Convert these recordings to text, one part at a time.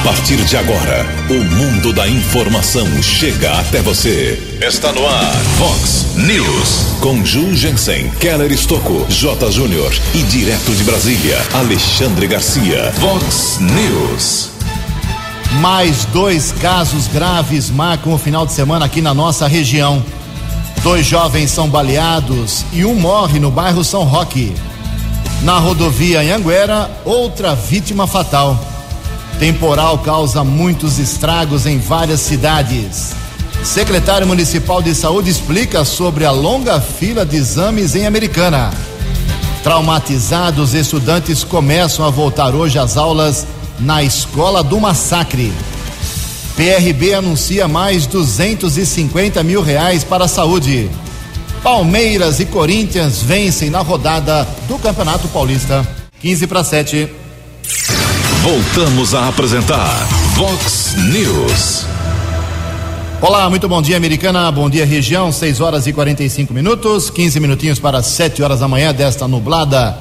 A partir de agora, o mundo da informação chega até você. Está no ar, Fox News. Com Ju Jensen, Keller Estocco, J. Júnior e direto de Brasília, Alexandre Garcia. Fox News. Mais dois casos graves marcam o final de semana aqui na nossa região. Dois jovens são baleados e um morre no bairro São Roque. Na rodovia Anhanguera, outra vítima fatal. Temporal causa muitos estragos em várias cidades. Secretário Municipal de Saúde explica sobre a longa fila de exames em Americana. Traumatizados, estudantes começam a voltar hoje às aulas na Escola do Massacre. PRB anuncia mais 250 mil reais para a saúde. Palmeiras e Corinthians vencem na rodada do Campeonato Paulista. 15 para 7. Voltamos a apresentar Vox News. Olá, muito bom dia, Americana. Bom dia, região. 6 horas e 45 minutos. 15 minutinhos para 7 horas da manhã desta nublada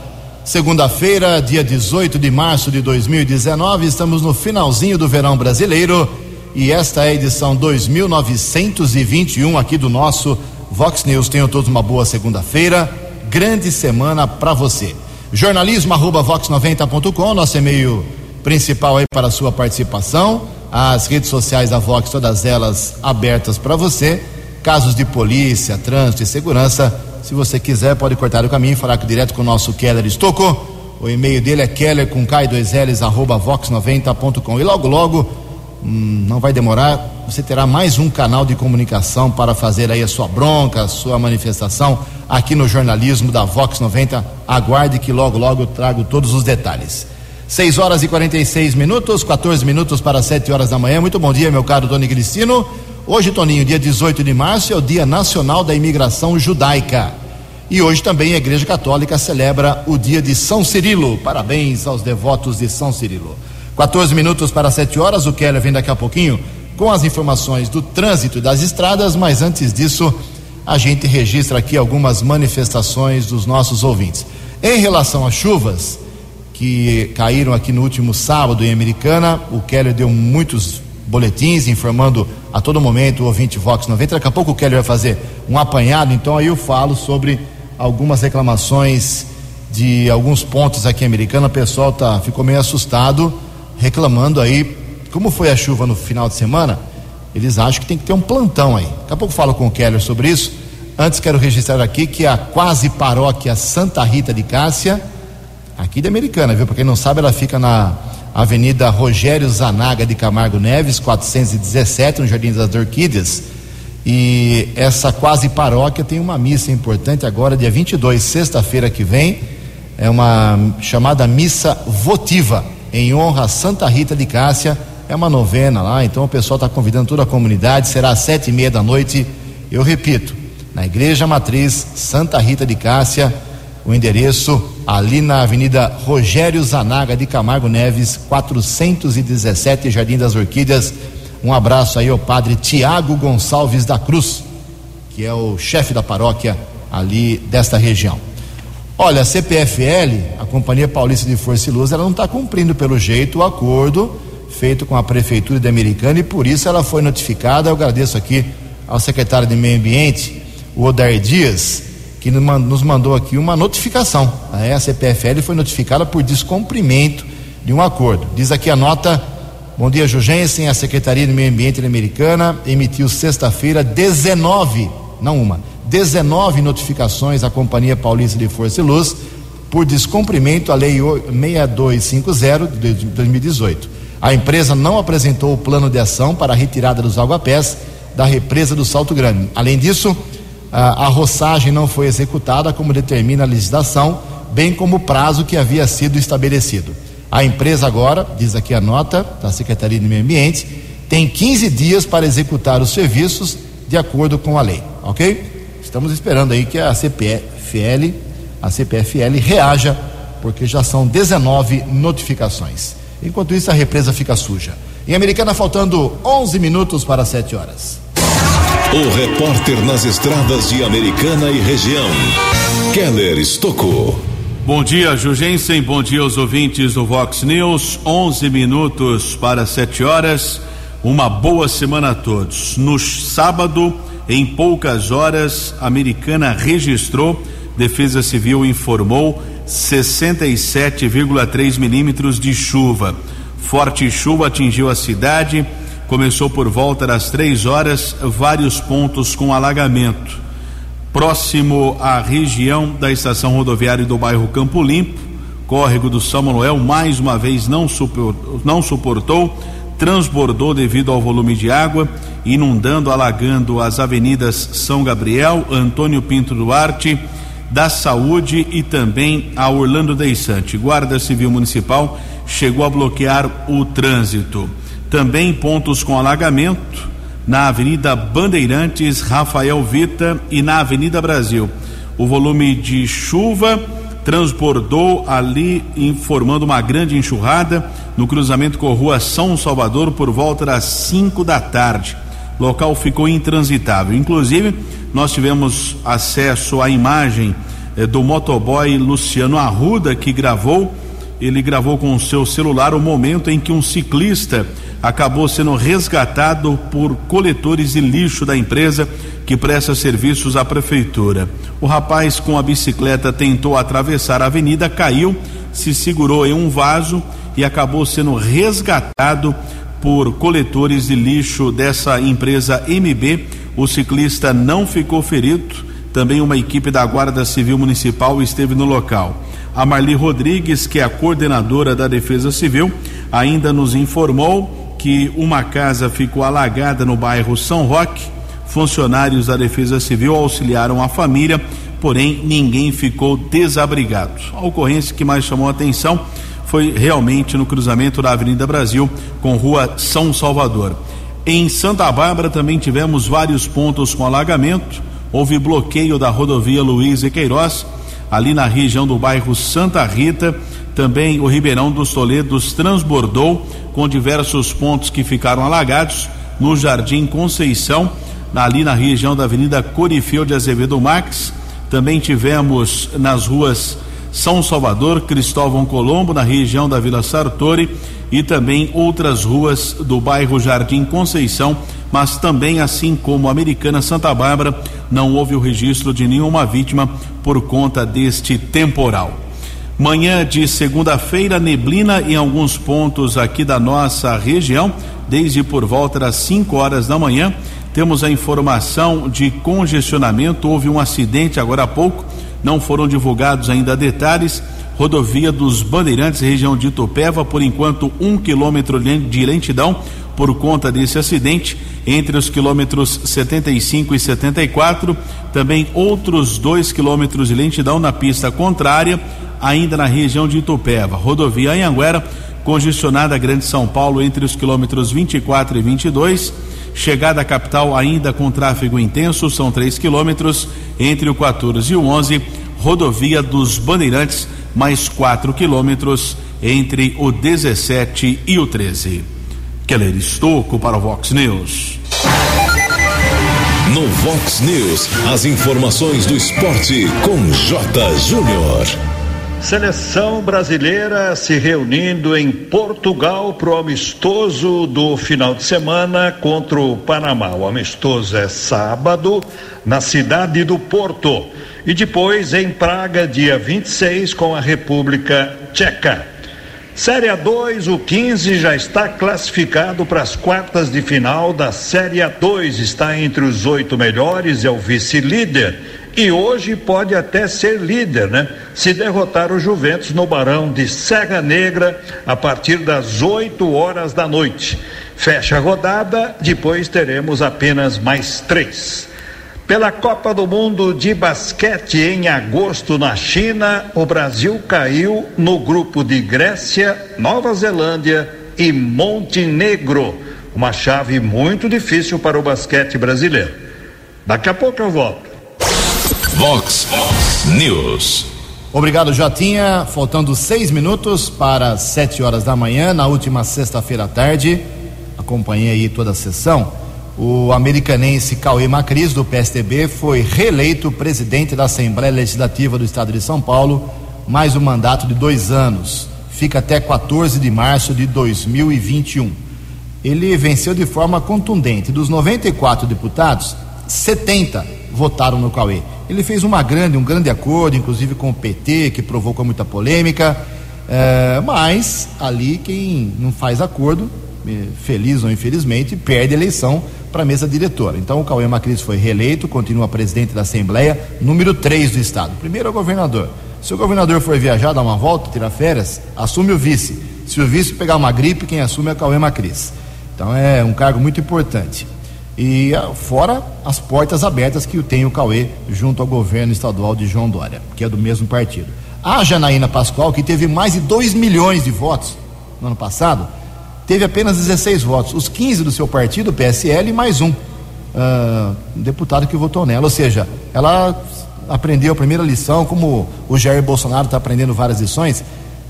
segunda-feira, dia 18 de março de 2019. Estamos no finalzinho do verão brasileiro e esta é a edição 2921 aqui do nosso Vox News. Tenham todos uma boa segunda-feira. Grande semana para você. Jornalismo arroba vox90.com, nosso e-mail principal aí para a sua participação. As redes sociais da Vox, todas elas abertas para você. Casos de polícia, trânsito e segurança. Se você quiser, pode cortar o caminho e falar direto com o nosso Keller Estocco. O e-mail dele é keller com K2Ls arroba vox90.com. E logo, logo, hum, não vai demorar, você terá mais um canal de comunicação para fazer aí a sua bronca, a sua manifestação aqui no jornalismo da Vox 90. Aguarde que logo, logo eu trago todos os detalhes. 6 horas e 46 minutos, 14 minutos para 7 horas da manhã. Muito bom dia, meu caro Tony Cristino. Hoje, Toninho, dia 18 de março, é o Dia Nacional da Imigração Judaica. E hoje também a Igreja Católica celebra o dia de São Cirilo. Parabéns aos devotos de São Cirilo. 14 minutos para 7 horas, o Keller vem daqui a pouquinho com as informações do trânsito e das estradas, mas antes disso, a gente registra aqui algumas manifestações dos nossos ouvintes. Em relação às chuvas, que caíram aqui no último sábado em Americana. O Keller deu muitos boletins informando a todo momento o ouvinte Vox 90. Daqui a pouco o Keller vai fazer um apanhado, então aí eu falo sobre algumas reclamações de alguns pontos aqui em Americana. O pessoal tá, ficou meio assustado, reclamando aí. Como foi a chuva no final de semana? Eles acham que tem que ter um plantão aí. Daqui a pouco falo com o Keller sobre isso. Antes quero registrar aqui que a quase paróquia Santa Rita de Cássia aqui de Americana, viu? Para quem não sabe, ela fica na Avenida Rogério Zanaga de Camargo Neves, 417, no Jardim das Orquídeas. E essa quase paróquia tem uma missa importante agora, dia 22, sexta-feira que vem. É uma chamada missa votiva, em honra a Santa Rita de Cássia. É uma novena lá, então o pessoal está convidando toda a comunidade. Será às sete e meia da noite. Eu repito, na Igreja Matriz Santa Rita de Cássia o endereço ali na Avenida Rogério Zanaga de Camargo Neves, 417, Jardim das Orquídeas. Um abraço aí ao padre Tiago Gonçalves da Cruz, que é o chefe da paróquia ali desta região. Olha, a CPFL, a Companhia Paulista de Força e Luz, ela não está cumprindo pelo jeito o acordo feito com a Prefeitura de Americana e por isso ela foi notificada. Eu agradeço aqui ao secretário de Meio Ambiente, o Odair Dias, que nos mandou aqui uma notificação. A CPFL foi notificada por descumprimento de um acordo. Diz aqui a nota. Bom dia, Jugensen. A Secretaria de Meio Ambiente Americana emitiu sexta-feira 19, não uma, 19 notificações à Companhia Paulista de Força e Luz por descumprimento à Lei 6250 de 2018. A empresa não apresentou o plano de ação para a retirada dos aguapés da represa do Salto Grande. Além disso, a, roçagem não foi executada como determina a legislação, bem como o prazo que havia sido estabelecido. A empresa agora, diz aqui a nota da Secretaria de Meio Ambiente, tem 15 dias para executar os serviços de acordo com a lei, ok? Estamos esperando aí que a CPFL, a CPFL reaja, porque já são 19 notificações. Enquanto isso, a represa fica suja. Em Americana, faltando 11 minutos para 7 horas. O repórter nas estradas de Americana e região, Keller Estocou. Bom dia, Jugensen. Bom dia aos ouvintes do Vox News. 11 minutos para 7 horas. Uma boa semana a todos. No sábado, em poucas horas, a americana registrou, Defesa Civil informou, 67,3 milímetros de chuva. Forte chuva atingiu a cidade. Começou por volta das três horas, vários pontos com alagamento próximo à região da estação rodoviária do bairro Campo Limpo. Córrego do São Manuel mais uma vez não suportou, não suportou, transbordou devido ao volume de água, inundando, alagando as avenidas São Gabriel, Antônio Pinto Duarte, da Saúde e também a Orlando Deissante. Guarda Civil Municipal chegou a bloquear o trânsito. Também pontos com alagamento na Avenida Bandeirantes, Rafael Vita e na Avenida Brasil. O volume de chuva transbordou ali, informando uma grande enxurrada no cruzamento com a rua São Salvador por volta das 5 da tarde. Local ficou intransitável. Inclusive, nós tivemos acesso à imagem eh, do motoboy Luciano Arruda que gravou. Ele gravou com o seu celular o momento em que um ciclista acabou sendo resgatado por coletores de lixo da empresa que presta serviços à prefeitura. O rapaz com a bicicleta tentou atravessar a avenida, caiu, se segurou em um vaso e acabou sendo resgatado por coletores de lixo dessa empresa MB. O ciclista não ficou ferido. Também uma equipe da Guarda Civil Municipal esteve no local. A Marli Rodrigues, que é a coordenadora da Defesa Civil, ainda nos informou que uma casa ficou alagada no bairro São Roque. Funcionários da Defesa Civil auxiliaram a família, porém ninguém ficou desabrigado. A ocorrência que mais chamou a atenção foi realmente no cruzamento da Avenida Brasil com Rua São Salvador. Em Santa Bárbara também tivemos vários pontos com alagamento. Houve bloqueio da rodovia Luiz e Queiroz, ali na região do bairro Santa Rita também o Ribeirão dos Toledos transbordou com diversos pontos que ficaram alagados no Jardim Conceição, ali na região da Avenida Corifeu de Azevedo Max. Também tivemos nas ruas São Salvador, Cristóvão Colombo, na região da Vila Sartori e também outras ruas do bairro Jardim Conceição, mas também assim como Americana Santa Bárbara, não houve o registro de nenhuma vítima por conta deste temporal. Manhã de segunda-feira, neblina em alguns pontos aqui da nossa região, desde por volta das 5 horas da manhã. Temos a informação de congestionamento. Houve um acidente agora há pouco, não foram divulgados ainda detalhes. Rodovia dos Bandeirantes, região de Itupeva, por enquanto, um quilômetro de lentidão por conta desse acidente entre os quilômetros 75 e 74. Também outros dois quilômetros de lentidão na pista contrária ainda na região de Itupeva. Rodovia Anhanguera, congestionada Grande São Paulo entre os quilômetros 24 e 22. Chegada à capital ainda com tráfego intenso, são 3 quilômetros entre o 14 e o 11. Rodovia dos Bandeirantes, mais 4 quilômetros entre o 17 e o 13. Keller Estocco para o Vox News. No Vox News, as informações do esporte com J. Júnior. Seleção brasileira se reunindo em Portugal para o amistoso do final de semana contra o Panamá. O amistoso é sábado, na cidade do Porto. E depois em Praga, dia 26, com a República Tcheca. Série A2, o 15 já está classificado para as quartas de final da Série A2. Está entre os oito melhores, é o vice-líder e hoje pode até ser líder, né? Se derrotar o Juventus no Barão de Serra Negra a partir das 8 horas da noite. Fecha a rodada, depois teremos apenas mais três. Pela Copa do Mundo de Basquete em agosto na China, o Brasil caiu no grupo de Grécia, Nova Zelândia e Montenegro. Uma chave muito difícil para o basquete brasileiro. Daqui a pouco eu volto. Vox News. Obrigado, Jotinha. Faltando seis minutos para sete horas da manhã, na última sexta-feira à tarde. Acompanhei aí toda a sessão. O americanense Cauê Macris, do PSDB, foi reeleito presidente da Assembleia Legislativa do Estado de São Paulo mais um mandato de dois anos. Fica até 14 de março de 2021. Ele venceu de forma contundente. Dos 94 deputados, 70 votaram no Cauê. Ele fez uma grande, um grande acordo, inclusive com o PT, que provocou muita polêmica. É, mas ali quem não faz acordo, eh, feliz ou infelizmente, perde a eleição para a mesa diretora. Então o Cauê Macris foi reeleito, continua presidente da Assembleia, número 3 do Estado. Primeiro é o governador. Se o governador for viajar, dar uma volta, tirar férias, assume o vice. Se o vice pegar uma gripe, quem assume é o Cauê Macris. Então é um cargo muito importante. E ah, fora as portas abertas que tem o Cauê junto ao governo estadual de João Dória, que é do mesmo partido. A Janaína Pascoal, que teve mais de 2 milhões de votos no ano passado, teve apenas 16 votos. Os 15 do seu partido, PSL, mais um uh, deputado que votou nela. Ou seja, ela aprendeu a primeira lição, como o Jair Bolsonaro está aprendendo várias lições.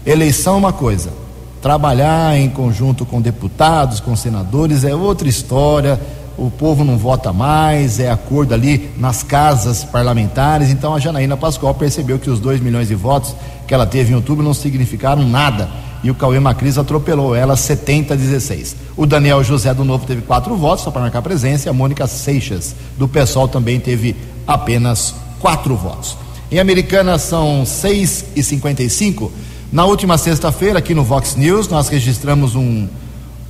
Eleição é uma coisa, trabalhar em conjunto com deputados, com senadores é outra história. O povo não vota mais, é acordo ali nas casas parlamentares. Então a Janaína Pascoal percebeu que os 2 milhões de votos que ela teve em outubro não significaram nada e o Cauê Macris atropelou ela 70 a 16. O Daniel José do Novo teve quatro votos, só para marcar presença, e a Mônica Seixas do PSOL também teve apenas quatro votos. Em Americana são 6 e 55 Na última sexta-feira, aqui no Vox News, nós registramos um,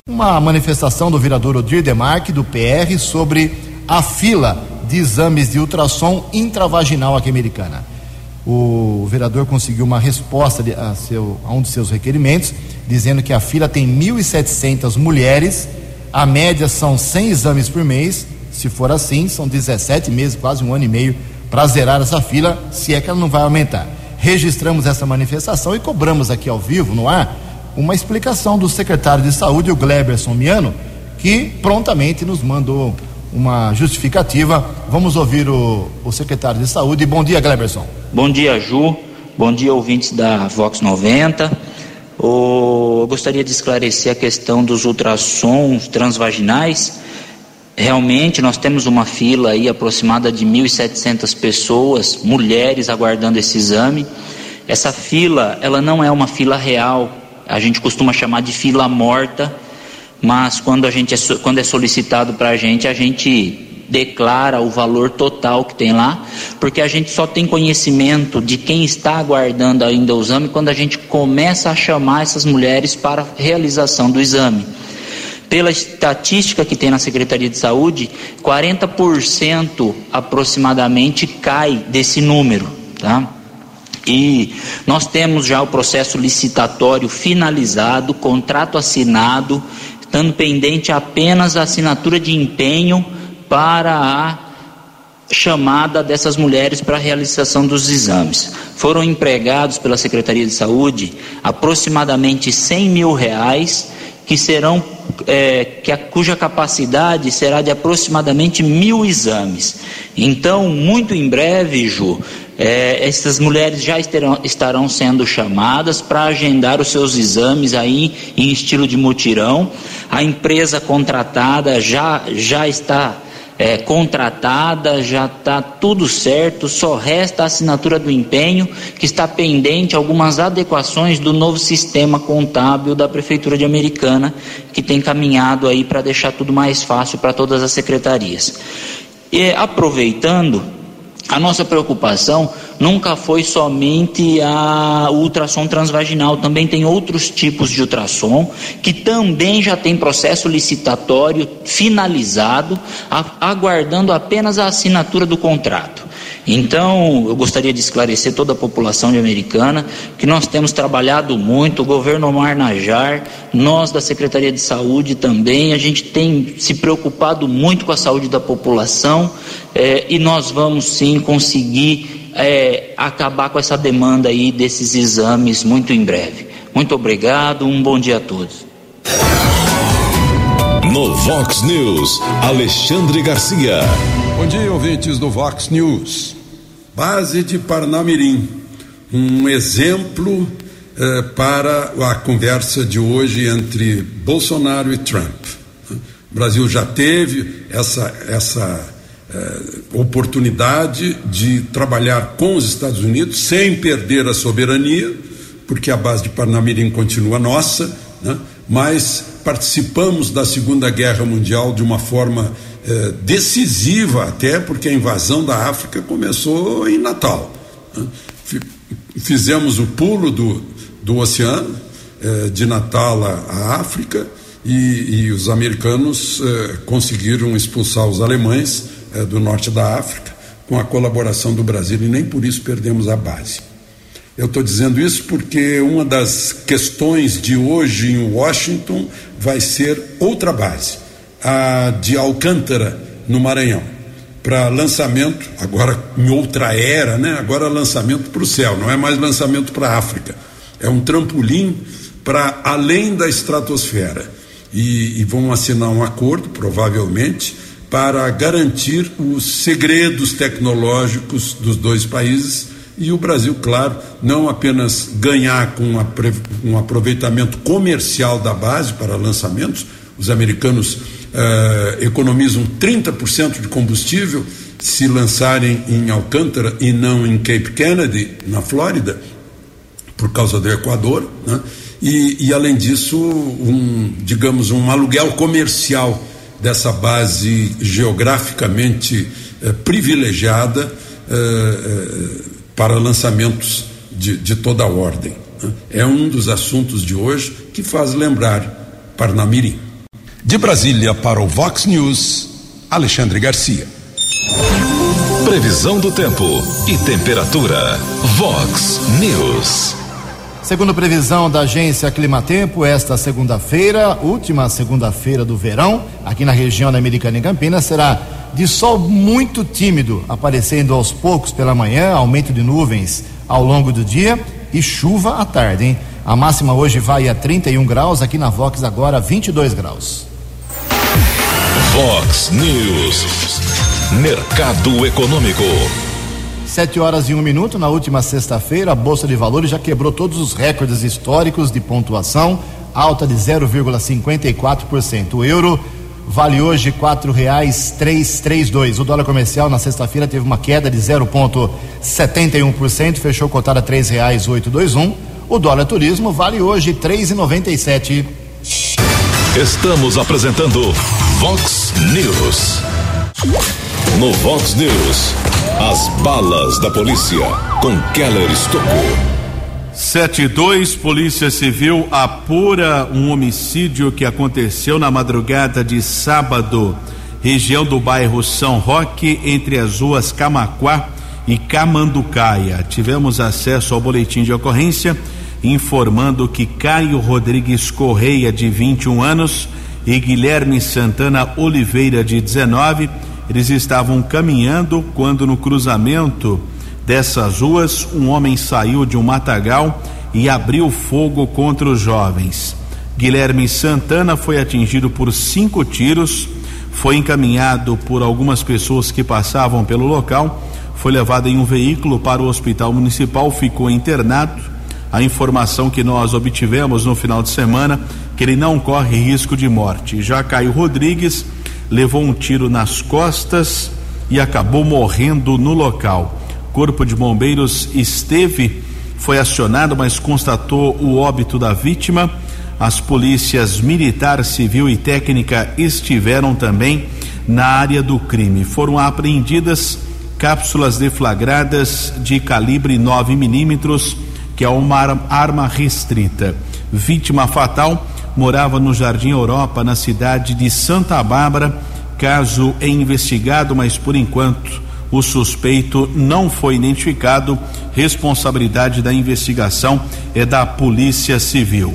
uma manifestação do vereador Odir Demarque, do PR, sobre a fila de exames de ultrassom intravaginal aqui americana o vereador conseguiu uma resposta a, seu, a um de seus requerimentos, dizendo que a fila tem 1.700 mulheres, a média são 100 exames por mês. Se for assim, são 17 meses, quase um ano e meio, para zerar essa fila, se é que ela não vai aumentar. Registramos essa manifestação e cobramos aqui ao vivo, no ar, uma explicação do secretário de saúde, o Gleberson Miano, que prontamente nos mandou uma justificativa. Vamos ouvir o, o secretário de saúde. Bom dia, Gleberson. Bom dia, Ju. Bom dia, ouvintes da Vox 90. eu gostaria de esclarecer a questão dos ultrassons transvaginais. Realmente, nós temos uma fila aí aproximada de 1.700 pessoas, mulheres, aguardando esse exame. Essa fila, ela não é uma fila real. A gente costuma chamar de fila morta, mas quando, a gente é, quando é solicitado para a gente, a gente declara o valor total que tem lá, porque a gente só tem conhecimento de quem está aguardando ainda o exame quando a gente começa a chamar essas mulheres para realização do exame. Pela estatística que tem na Secretaria de Saúde, 40% aproximadamente cai desse número, tá? E nós temos já o processo licitatório finalizado, contrato assinado, estando pendente apenas a assinatura de empenho para a chamada dessas mulheres para a realização dos exames. Foram empregados pela Secretaria de Saúde aproximadamente 100 mil reais, que serão é, que a, cuja capacidade será de aproximadamente mil exames. Então, muito em breve, Ju, é, essas mulheres já estarão, estarão sendo chamadas para agendar os seus exames aí em estilo de mutirão. A empresa contratada já, já está é, contratada, já está tudo certo, só resta a assinatura do empenho, que está pendente algumas adequações do novo sistema contábil da Prefeitura de Americana, que tem caminhado aí para deixar tudo mais fácil para todas as secretarias. E aproveitando, a nossa preocupação nunca foi somente a ultrassom transvaginal, também tem outros tipos de ultrassom que também já tem processo licitatório finalizado, aguardando apenas a assinatura do contrato. Então, eu gostaria de esclarecer toda a população de Americana que nós temos trabalhado muito, o governo Omar Najar, nós da Secretaria de Saúde também, a gente tem se preocupado muito com a saúde da população é, e nós vamos sim conseguir é, acabar com essa demanda aí desses exames muito em breve. Muito obrigado, um bom dia a todos. No Vox News, Alexandre Garcia. Bom dia, ouvintes do Vox News. Base de Parnamirim, um exemplo eh, para a conversa de hoje entre Bolsonaro e Trump. O Brasil já teve essa, essa eh, oportunidade de trabalhar com os Estados Unidos sem perder a soberania, porque a base de Parnamirim continua nossa, né? Mas participamos da Segunda Guerra Mundial de uma forma eh, decisiva, até porque a invasão da África começou em Natal. Né? Fizemos o pulo do, do oceano, eh, de Natal à África, e, e os americanos eh, conseguiram expulsar os alemães eh, do norte da África com a colaboração do Brasil e nem por isso perdemos a base. Eu estou dizendo isso porque uma das questões de hoje em Washington vai ser outra base, a de Alcântara, no Maranhão, para lançamento, agora em outra era, né? agora lançamento para o céu, não é mais lançamento para a África, é um trampolim para além da estratosfera e, e vão assinar um acordo, provavelmente, para garantir os segredos tecnológicos dos dois países e o Brasil, claro, não apenas ganhar com um aproveitamento comercial da base para lançamentos, os americanos uh, economizam 30% de combustível se lançarem em Alcântara e não em Cape Kennedy, na Flórida, por causa do Equador, né? e, e além disso, um, digamos, um aluguel comercial dessa base geograficamente eh, privilegiada eh, eh, para lançamentos de, de toda a ordem. Né? É um dos assuntos de hoje que faz lembrar Parnamirim. De Brasília para o Vox News, Alexandre Garcia. Previsão do tempo e temperatura. Vox News. Segundo previsão da agência Climatempo, esta segunda-feira, última segunda-feira do verão, aqui na região da Americana e Campinas, será de sol muito tímido, aparecendo aos poucos pela manhã, aumento de nuvens ao longo do dia e chuva à tarde, hein? A máxima hoje vai a 31 graus, aqui na Vox agora 22 graus. Vox News. Mercado Econômico. Sete horas e um minuto, na última sexta-feira, a Bolsa de Valores já quebrou todos os recordes históricos de pontuação, alta de 0,54%. O euro vale hoje quatro reais três, três, dois. O dólar comercial na sexta-feira teve uma queda de 0,71%, fechou cotada três reais oito, dois, um. O dólar turismo vale hoje três e noventa e sete. Estamos apresentando Vox News. No Vox News, as balas da polícia com Keller Estocou. 72 Polícia Civil apura um homicídio que aconteceu na madrugada de sábado, região do bairro São Roque, entre as ruas Camaquá e Camanducaia. Tivemos acesso ao boletim de ocorrência informando que Caio Rodrigues Correia, de 21 anos, e Guilherme Santana Oliveira, de 19, eles estavam caminhando quando no cruzamento dessas ruas um homem saiu de um matagal e abriu fogo contra os jovens. Guilherme Santana foi atingido por cinco tiros, foi encaminhado por algumas pessoas que passavam pelo local, foi levado em um veículo para o hospital municipal, ficou internado. A informação que nós obtivemos no final de semana que ele não corre risco de morte. Já Caio Rodrigues levou um tiro nas costas e acabou morrendo no local. Corpo de Bombeiros esteve, foi acionado, mas constatou o óbito da vítima. As polícias militar, civil e técnica estiveram também na área do crime. Foram apreendidas cápsulas deflagradas de calibre 9 milímetros, que é uma arma restrita. Vítima fatal morava no Jardim Europa, na cidade de Santa Bárbara. Caso é investigado, mas por enquanto o suspeito não foi identificado. Responsabilidade da investigação é da Polícia Civil.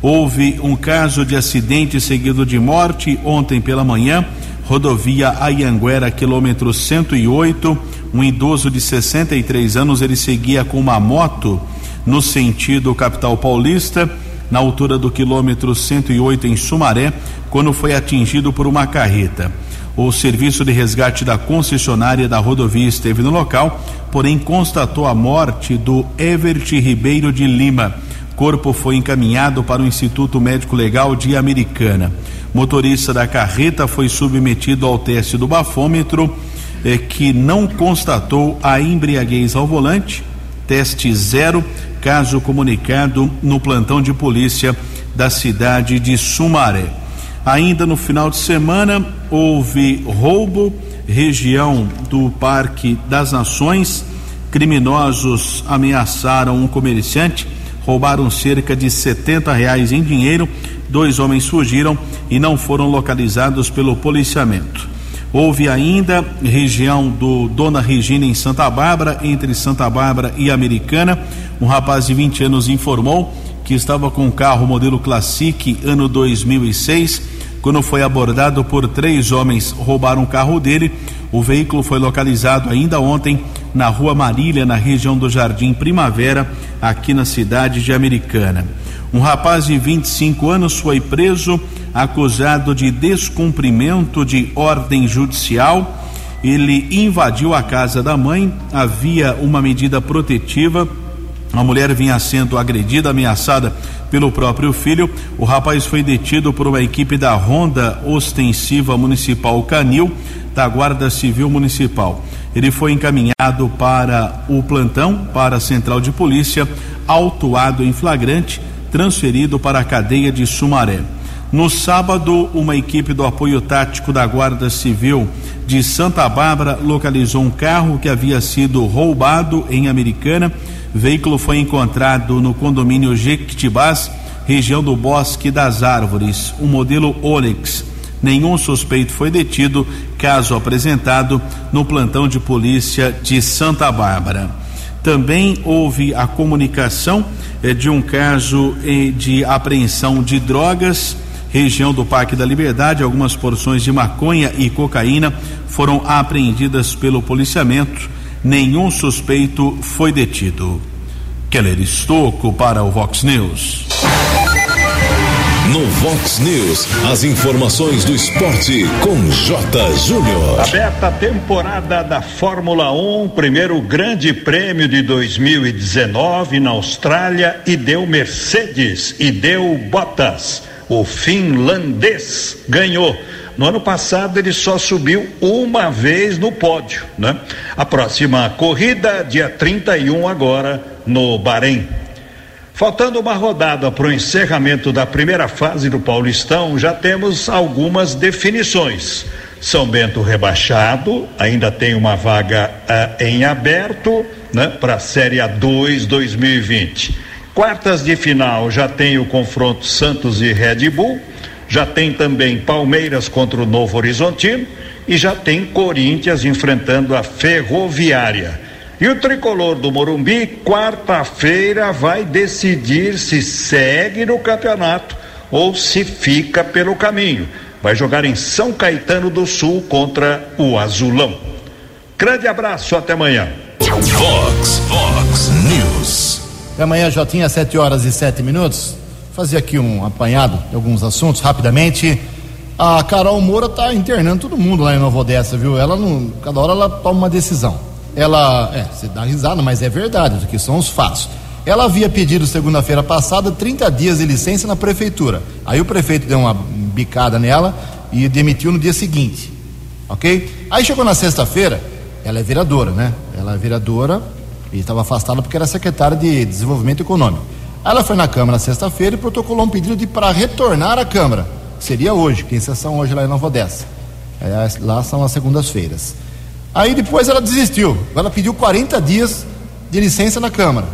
Houve um caso de acidente seguido de morte ontem pela manhã, rodovia Ayanguera, quilômetro 108. Um idoso de 63 anos, ele seguia com uma moto no sentido capital paulista na altura do quilômetro 108 em Sumaré, quando foi atingido por uma carreta. O serviço de resgate da concessionária da rodovia esteve no local, porém constatou a morte do Evert Ribeiro de Lima. Corpo foi encaminhado para o Instituto Médico Legal de Americana. Motorista da carreta foi submetido ao teste do bafômetro. eh, que não constatou a embriaguez ao volante, teste zero, caso comunicado no plantão de polícia da cidade de Sumaré. Ainda no final de semana houve roubo, região do Parque das Nações. Criminosos ameaçaram um comerciante, roubaram cerca de 70 reais em dinheiro. Dois homens fugiram e não foram localizados pelo policiamento. Houve ainda região do Dona Regina em Santa Bárbara, entre Santa Bárbara e Americana. Um rapaz de 20 anos informou que estava com um carro modelo Classic ano 2006. Quando foi abordado por três homens, roubaram o carro dele. O veículo foi localizado ainda ontem na Rua Marília, na região do Jardim Primavera, aqui na cidade de Americana. Um rapaz de 25 anos foi preso, acusado de descumprimento de ordem judicial. Ele invadiu a casa da mãe, havia uma medida protetiva. A mulher vinha sendo agredida, ameaçada pelo próprio filho. O rapaz foi detido por uma equipe da Ronda Ostensiva Municipal Canil, da Guarda Civil Municipal. Ele foi encaminhado para o plantão, para a central de polícia, autuado em flagrante transferido para a cadeia de Sumaré. No sábado, uma equipe do apoio tático da Guarda Civil de Santa Bárbara localizou um carro que havia sido roubado em Americana. Veículo foi encontrado no condomínio Jequitibás, região do Bosque das Árvores, um modelo Onix. Nenhum suspeito foi detido, caso apresentado no plantão de polícia de Santa Bárbara. Também houve a comunicação eh, de um caso eh, de apreensão de drogas, região do Parque da Liberdade. Algumas porções de maconha e cocaína foram apreendidas pelo policiamento. Nenhum suspeito foi detido. Keller Estocco para o Vox News. No Vox News, as informações do esporte com J. Júnior. Aberta a temporada da Fórmula 1, primeiro grande prêmio de 2019 na Austrália e deu Mercedes e deu Bottas. O finlandês ganhou. No ano passado ele só subiu uma vez no pódio, né? A próxima corrida, dia 31 agora no Bahrein. Faltando uma rodada para o encerramento da primeira fase do Paulistão, já temos algumas definições. São Bento rebaixado, ainda tem uma vaga uh, em aberto né, para a Série A2 2020. Quartas de final já tem o confronto Santos e Red Bull, já tem também Palmeiras contra o Novo Horizontino e já tem Corinthians enfrentando a Ferroviária. E o tricolor do Morumbi, quarta-feira, vai decidir se segue no campeonato ou se fica pelo caminho. Vai jogar em São Caetano do Sul contra o Azulão. Grande abraço, até amanhã. Fox, Fox News. Até amanhã já tinha sete horas e sete minutos. Fazer aqui um apanhado de alguns assuntos rapidamente. A Carol Moura está internando todo mundo lá em Nova Odessa, viu? Ela não, cada hora ela toma uma decisão ela, é, você dá risada, mas é verdade, isso aqui são os fatos. Ela havia pedido segunda-feira passada 30 dias de licença na prefeitura. Aí o prefeito deu uma bicada nela e demitiu no dia seguinte. Ok? Aí chegou na sexta-feira, ela é vereadora, né? Ela é vereadora e estava afastada porque era secretária de Desenvolvimento Econômico. Ela foi na Câmara sexta-feira e protocolou um pedido de para retornar à Câmara. Seria hoje, que sessão hoje lá em Nova Odessa. É, lá são as segundas-feiras. Aí depois ela desistiu. Ela pediu 40 dias de licença na Câmara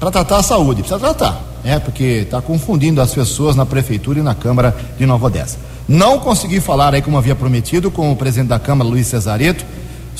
para tratar a saúde. Precisa tratar, é porque está confundindo as pessoas na prefeitura e na Câmara de Nova Odessa. Não consegui falar aí como havia prometido com o presidente da Câmara, Luiz Cesareto,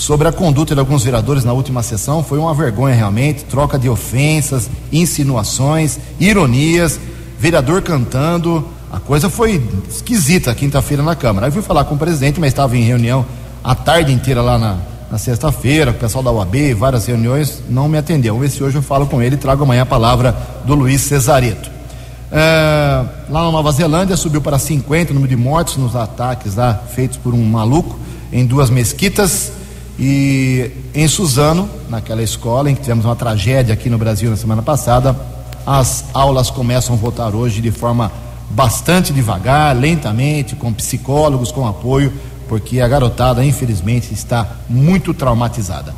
sobre a conduta de alguns vereadores na última sessão. Foi uma vergonha realmente, troca de ofensas, insinuações, ironias, vereador cantando. A coisa foi esquisita quinta-feira na Câmara. Aí fui falar com o presidente, mas estava em reunião a tarde inteira lá na, na sexta-feira, o pessoal da UAB, várias reuniões, não me atendeu. Vamos ver se hoje eu falo com ele e trago amanhã a palavra do Luiz Cesareto. É, lá na Nova Zelândia subiu para 50 o número de mortes nos ataques lá feitos por um maluco em duas mesquitas. E em Suzano, naquela escola em que tivemos uma tragédia aqui no Brasil na semana passada, as aulas começam a voltar hoje de forma bastante devagar, lentamente, com psicólogos, com apoio porque a garotada, infelizmente, está muito traumatizada.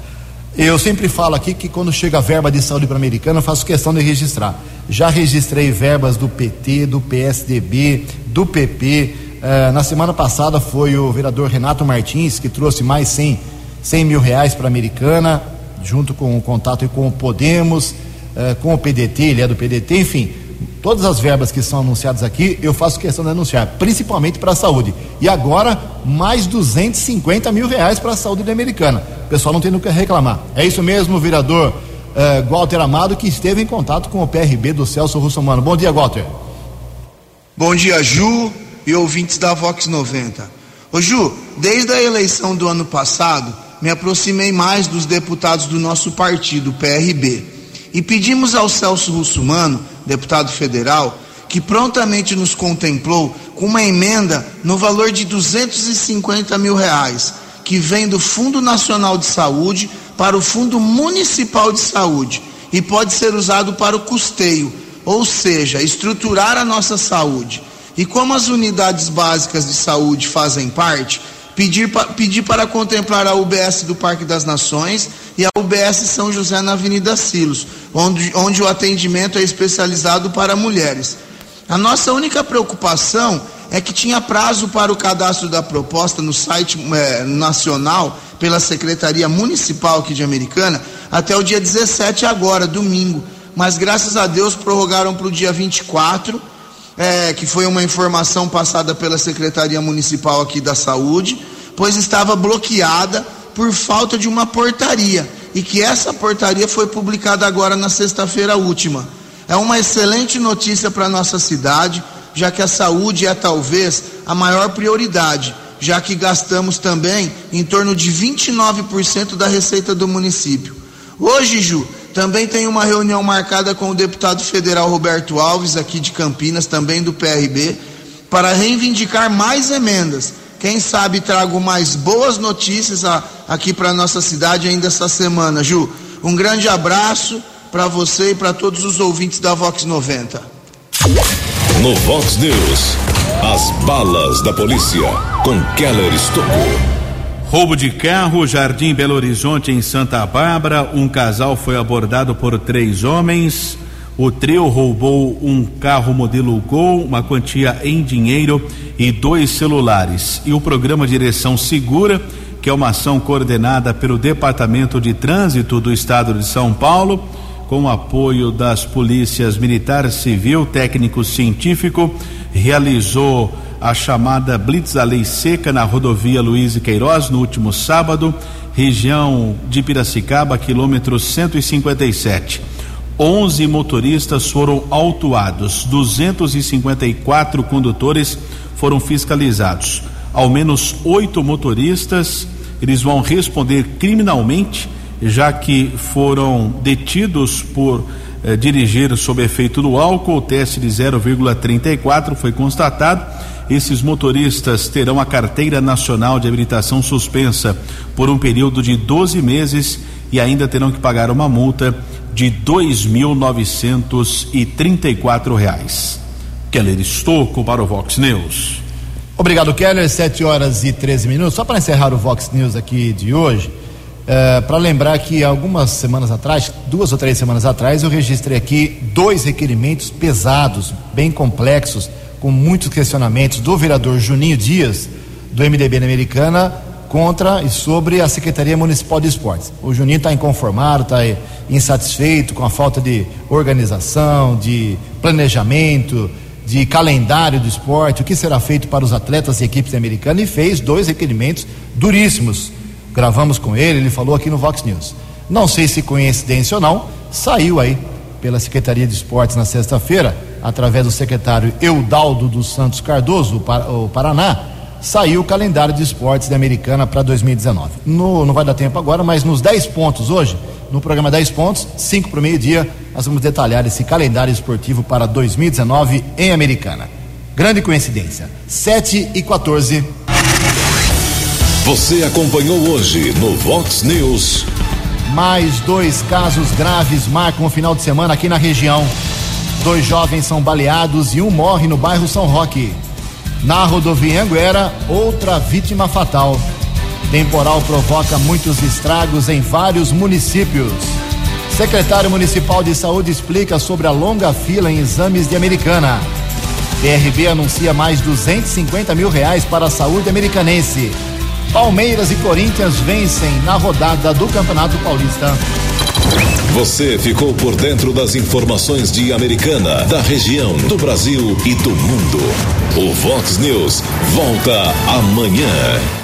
Eu sempre falo aqui que quando chega a verba de saúde para americana, eu faço questão de registrar. Já registrei verbas do PT, do PSDB, do PP. Eh, na semana passada foi o vereador Renato Martins que trouxe mais 100, 100 mil reais para a americana, junto com o contato com o Podemos, eh, com o PDT, ele é do PDT, enfim todas as verbas que são anunciadas aqui, eu faço questão de anunciar, principalmente para a saúde. E agora, mais 250 mil reais para a saúde americana. O pessoal não tem no que reclamar. É isso mesmo, vereador eh, Walter Amado, que esteve em contato com o PRB do Celso Russomano. Bom dia, Walter. Bom dia, Ju e ouvintes da Vox 90. Ô Ju, desde a eleição do ano passado, me aproximei mais dos deputados do nosso partido, PRB, e pedimos ao Celso Russomano deputado federal, que prontamente nos contemplou com uma emenda no valor de 250 mil reais, que vem do Fundo Nacional de Saúde para o Fundo Municipal de Saúde e pode ser usado para o custeio, ou seja, estruturar a nossa saúde. E como as unidades básicas de saúde fazem parte, pedir, pedir para contemplar a UBS do Parque das Nações e a UBS São José na Avenida Silos, onde, onde o atendimento é especializado para mulheres. A nossa única preocupação é que tinha prazo para o cadastro da proposta no site é, nacional pela Secretaria Municipal aqui de Americana até o dia 17 agora, domingo. Mas graças a Deus prorrogaram para o dia 24 é, que foi uma informação passada pela Secretaria Municipal aqui da Saúde, pois estava bloqueada por falta de uma portaria e que essa portaria foi publicada agora na sexta-feira última. É uma excelente notícia para a nossa cidade, já que a saúde é talvez a maior prioridade, já que gastamos também em torno de 29% da receita do município. Hoje, Ju, também tem uma reunião marcada com o deputado federal Roberto Alves, aqui de Campinas, também do PRB, para reivindicar mais emendas. Quem sabe trago mais boas notícias aqui para nossa cidade ainda essa semana, Ju. Um grande abraço para você e para todos os ouvintes da Vox 90. No Vox News, as balas da polícia com Keller Estocou. Roubo de carro, Jardim Belo Horizonte, em Santa Bárbara. Um casal foi abordado por três homens. O trio roubou um carro modelo Gol, uma quantia em dinheiro e dois celulares. E o programa Direção Segura, que é uma ação coordenada pelo Departamento de Trânsito do Estado de São Paulo, com o apoio das polícias militar, civil, técnico científico, realizou a chamada Blitz da Lei Seca na rodovia Luiz e Queiroz no último sábado, região de Piracicaba, quilômetro 157. 11 motoristas foram autuados, 254 condutores foram fiscalizados. Ao menos oito motoristas, eles vão responder criminalmente, já que foram detidos por eh, dirigir sob efeito do álcool. O teste de 0,34 foi constatado esses motoristas terão a carteira nacional de habilitação suspensa por um período de 12 meses e ainda terão que pagar uma multa de 2.934 reais. Keller Estocco para o Vox News. Obrigado, Keller. 7 horas e 13 minutos. Só para encerrar o Vox News aqui de hoje, é, para lembrar que algumas semanas atrás, duas ou três semanas atrás, eu registrei aqui dois requerimentos pesados, bem complexos com muitos questionamentos do vereador Juninho Dias, do MDB na Americana, contra e sobre a Secretaria Municipal de Esportes. O Juninho está inconformado, está insatisfeito com a falta de organização, de planejamento, de calendário do esporte, o que será feito para os atletas e equipes americanas e fez dois requerimentos duríssimos. Gravamos com ele, ele falou aqui no Vox News. Não sei se coincidência ou não, saiu aí pela Secretaria de Esportes na sexta-feira através do secretário Eudaldo dos Santos Cardoso, o Paraná, saiu o calendário de esportes da Americana para 2019. No, não vai dar tempo agora, mas nos 10 pontos hoje, no programa 10 pontos, 5 para o meio-dia, nós vamos detalhar esse calendário esportivo para 2019 em Americana. Grande coincidência. 7 e 14. Você acompanhou hoje no Vox News. Mais dois casos graves marcam o final de semana aqui na região. Dois jovens são baleados e um morre no bairro São Roque. Na rodovia Anguera, outra vítima fatal. Temporal provoca muitos estragos em vários municípios. Secretário Municipal de Saúde explica sobre a longa fila em exames de Americana. PRB anuncia mais 250 mil reais para a saúde americanense. Palmeiras e Corinthians vencem na rodada do Campeonato Paulista. Você ficou por dentro das informações de Americana, da região, do Brasil e do mundo. O Vox News volta amanhã.